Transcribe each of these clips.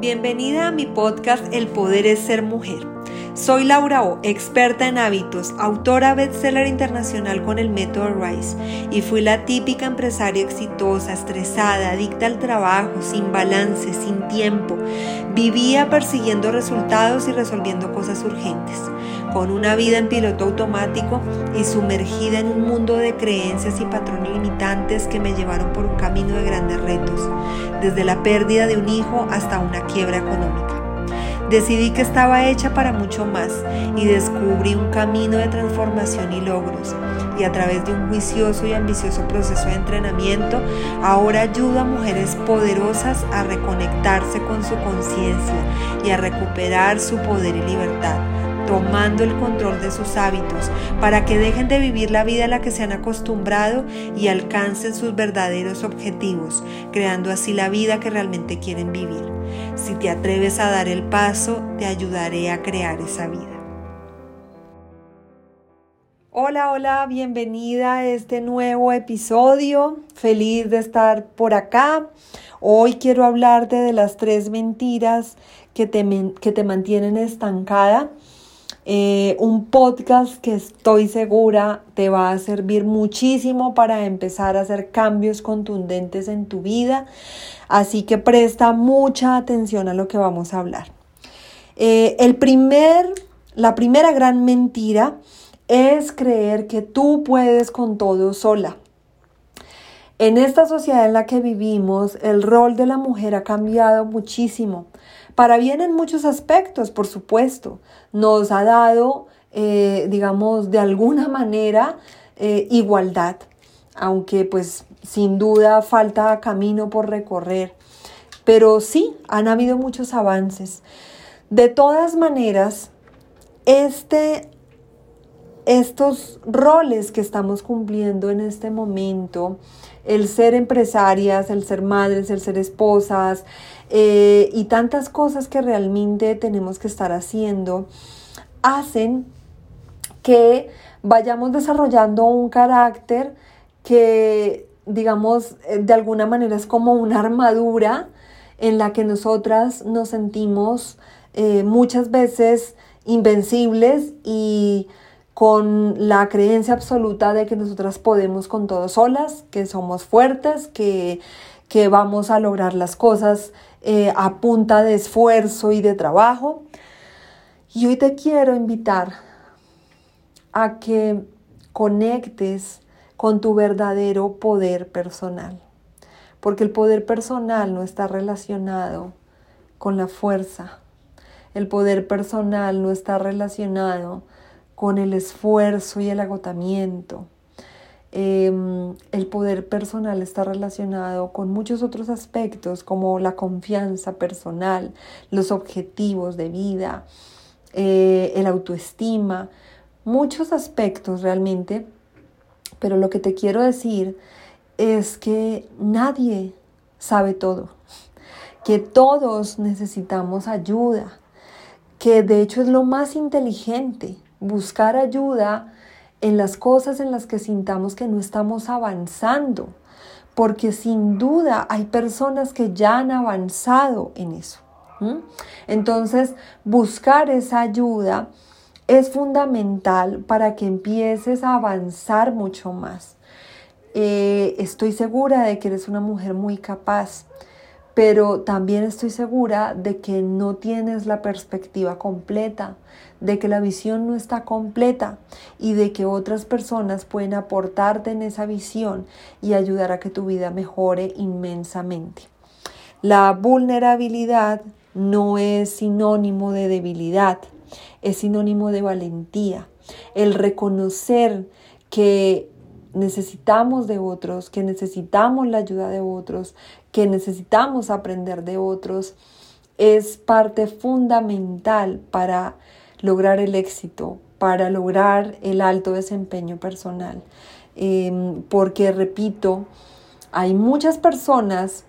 Bienvenida a mi podcast El Poder es Ser Mujer. Soy Laura O, experta en hábitos, autora bestseller internacional con el método RISE y fui la típica empresaria exitosa, estresada, adicta al trabajo, sin balance, sin tiempo. Vivía persiguiendo resultados y resolviendo cosas urgentes con una vida en piloto automático y sumergida en un mundo de creencias y patrones limitantes que me llevaron por un camino de grandes retos, desde la pérdida de un hijo hasta una quiebra económica. Decidí que estaba hecha para mucho más y descubrí un camino de transformación y logros. Y a través de un juicioso y ambicioso proceso de entrenamiento, ahora ayudo a mujeres poderosas a reconectarse con su conciencia y a recuperar su poder y libertad tomando el control de sus hábitos para que dejen de vivir la vida a la que se han acostumbrado y alcancen sus verdaderos objetivos, creando así la vida que realmente quieren vivir. Si te atreves a dar el paso, te ayudaré a crear esa vida. Hola, hola, bienvenida a este nuevo episodio. Feliz de estar por acá. Hoy quiero hablarte de las tres mentiras que te, que te mantienen estancada eh, un podcast que estoy segura te va a servir muchísimo para empezar a hacer cambios contundentes en tu vida. Así que presta mucha atención a lo que vamos a hablar. Eh, el primer, la primera gran mentira es creer que tú puedes con todo sola. En esta sociedad en la que vivimos, el rol de la mujer ha cambiado muchísimo. Para bien en muchos aspectos, por supuesto. Nos ha dado, eh, digamos, de alguna manera eh, igualdad, aunque pues sin duda falta camino por recorrer. Pero sí, han habido muchos avances. De todas maneras, este, estos roles que estamos cumpliendo en este momento, el ser empresarias, el ser madres, el ser esposas eh, y tantas cosas que realmente tenemos que estar haciendo, hacen que vayamos desarrollando un carácter que, digamos, eh, de alguna manera es como una armadura en la que nosotras nos sentimos eh, muchas veces invencibles y con la creencia absoluta de que nosotras podemos con todo solas, que somos fuertes, que, vamos a lograr las cosas eh, a punta de esfuerzo y de trabajo. Y hoy te quiero invitar a que conectes con tu verdadero poder personal, porque el poder personal no está relacionado con la fuerza, el poder personal no está relacionado con el esfuerzo y el agotamiento. Em, el poder personal está relacionado con muchos otros aspectos como la confianza personal, los objetivos de vida, eh, el autoestima, muchos aspectos realmente. Pero lo que te quiero decir es que nadie sabe todo, que todos necesitamos ayuda, que de hecho es lo más inteligente buscar ayuda en las cosas en las que sintamos que no estamos avanzando, porque sin duda hay personas que ya han avanzado en eso. Entonces, buscar esa ayuda es fundamental para que empieces a avanzar mucho más. Eh, estoy segura de que eres una mujer muy capaz, pero también estoy segura de que no tienes la perspectiva completa, de que la visión no está completa y de que otras personas pueden aportarte en esa visión y ayudar a que tu vida mejore inmensamente. La vulnerabilidad no es sinónimo de debilidad, es sinónimo de valentía. El reconocer que necesitamos de otros, que necesitamos la ayuda de otros, que necesitamos aprender de otros, es parte fundamental para lograr el éxito, para lograr el alto desempeño personal. Em, porque, repito, hay muchas personas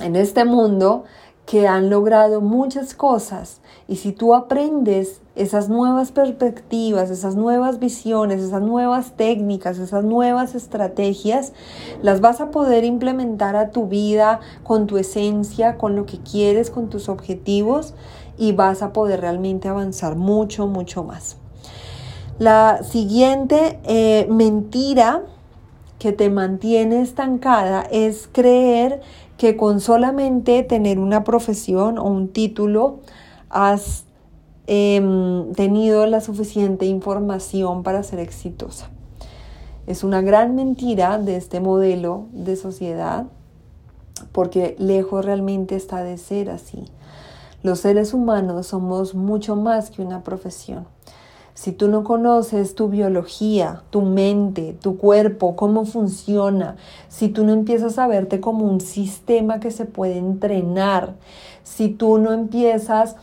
en este mundo que han logrado muchas cosas y si tú aprendes esas nuevas perspectivas, esas nuevas visiones, esas nuevas técnicas, esas nuevas estrategias, las vas a poder implementar a tu vida con tu esencia, con lo que quieres, con tus objetivos y vas a poder realmente avanzar mucho, mucho más. La siguiente eh, mentira que te mantiene estancada es creer que con solamente tener una profesión o un título has em, tenido la suficiente información para ser exitosa. Es una gran mentira de este modelo de sociedad porque lejos realmente está de ser así. Los seres humanos somos mucho más que una profesión. Si tú no conoces tu biología, tu mente, tu cuerpo, cómo funciona, si tú no empiezas a verte como un sistema que se puede entrenar, si tú no empiezas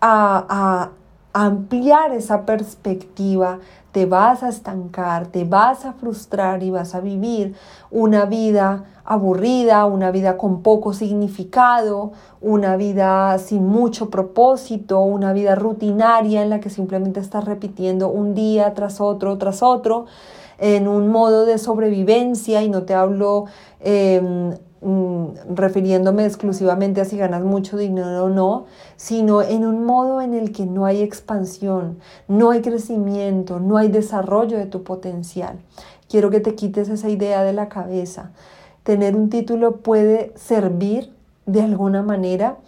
a, ampliar esa perspectiva, te vas a estancar, te vas a frustrar y vas a vivir una vida aburrida, una vida con poco significado, una vida sin mucho propósito, una vida rutinaria en la que simplemente estás repitiendo un día tras otro, tras otro, en un modo de sobrevivencia y no te hablo em, mm, refiriéndome exclusivamente a si ganas mucho dinero o no, sino en un modo en el que no hay expansión, no hay crecimiento, no hay desarrollo de tu potencial. Quiero que te quites esa idea de la cabeza tener un título puede servir de alguna manera.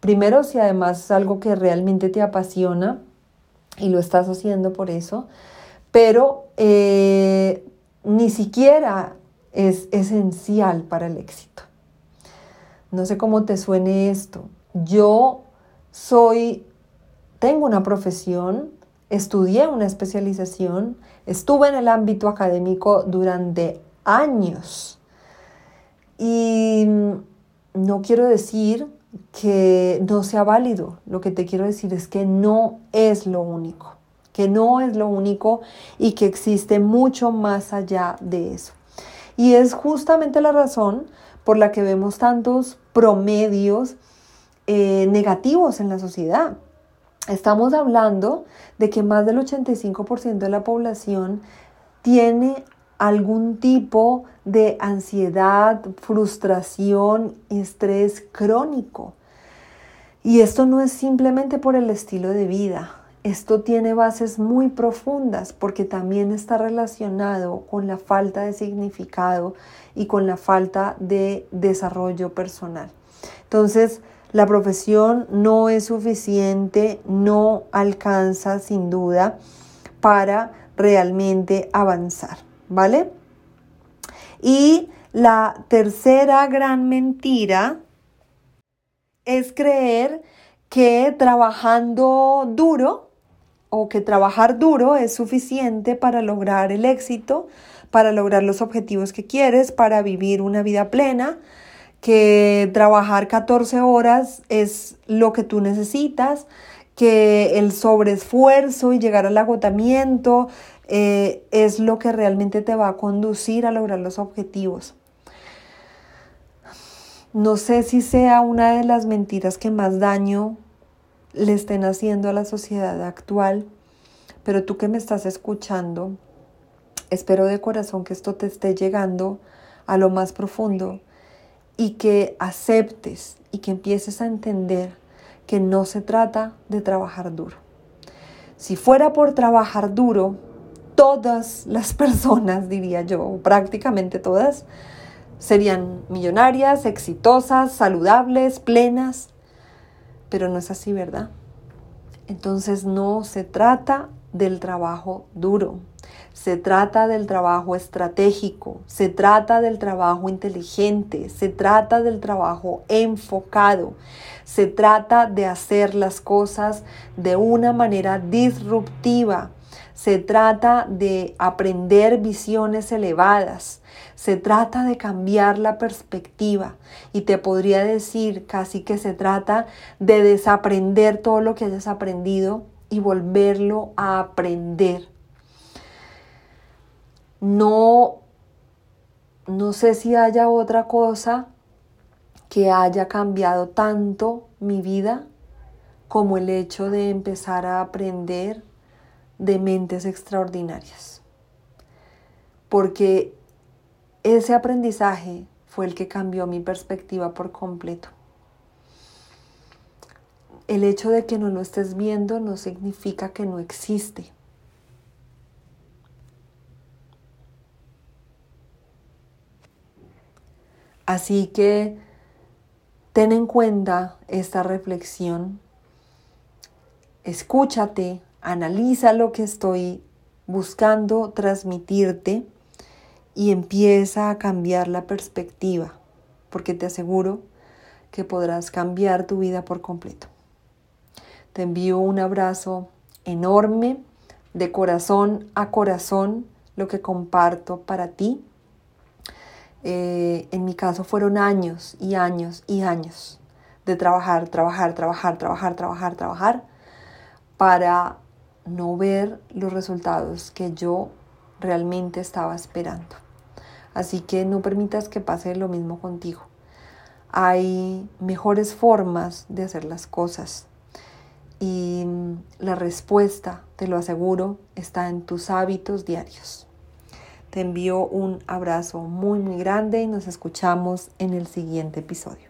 Primero, si además es algo que realmente te apasiona y lo estás haciendo por eso, pero eh, ni siquiera es esencial para el éxito. No sé cómo te suene esto. Yo soy, tengo una profesión, estudié una especialización, estuve en el ámbito académico durante años y no quiero decir que no sea válido, lo que te quiero decir es que no es lo único, que no es lo único y que existe mucho más allá de eso. Y es justamente la razón por la que vemos tantos promedios eh, negativos en la sociedad. Estamos hablando de que más del 85% de la población tiene algún tipo de ansiedad, frustración, estrés crónico. Y esto no es simplemente por el estilo de vida, esto tiene bases muy profundas porque también está relacionado con la falta de significado y con la falta de desarrollo personal. Entonces, la profesión no es suficiente, no alcanza sin duda para realmente avanzar. ¿vale? Y la tercera gran mentira es creer que trabajando duro o que trabajar duro es suficiente para lograr el éxito, para lograr los objetivos que quieres, para vivir una vida plena, que trabajar 14 horas es lo que tú necesitas, que el sobreesfuerzo y llegar al agotamiento eh, es lo que realmente te va a conducir a lograr los objetivos. No sé si sea una de las mentiras que más daño le estén haciendo a la sociedad actual, pero tú que me estás escuchando, espero de corazón que esto te esté llegando a lo más profundo y que aceptes y que empieces a entender que no se trata de trabajar duro. Si fuera por trabajar duro, todas las personas, diría yo, prácticamente todas, serían millonarias, exitosas, saludables, plenas, pero no es así, ¿verdad? Entonces no se trata del trabajo duro, se trata del trabajo estratégico, se trata del trabajo inteligente, se trata del trabajo enfocado, se trata de hacer las cosas de una manera disruptiva, se trata de aprender visiones elevadas, se trata de cambiar la perspectiva y te podría decir casi que se trata de desaprender todo lo que hayas aprendido y volverlo a aprender. No, no sé si haya otra cosa que haya cambiado tanto mi vida como el hecho de empezar a aprender de mentes extraordinarias. Porque ese aprendizaje fue el que cambió mi perspectiva por completo. El hecho de que no lo estés viendo no significa que no existe. Así que ten en cuenta esta reflexión, escúchate, analiza lo que estoy buscando transmitirte y empieza a cambiar la perspectiva, porque te aseguro que podrás cambiar tu vida por completo. Te envío un abrazo enorme, de corazón a corazón, lo que comparto para ti. Eh, en mi caso fueron años y años y años de trabajar, trabajar, trabajar, trabajar, trabajar, trabajar, para no ver los resultados que yo realmente estaba esperando. Así que no permitas que pase lo mismo contigo. Hay mejores formas de hacer las cosas y la respuesta, te lo aseguro, está en tus hábitos diarios. Te envío un abrazo muy muy grande y nos escuchamos en el siguiente episodio.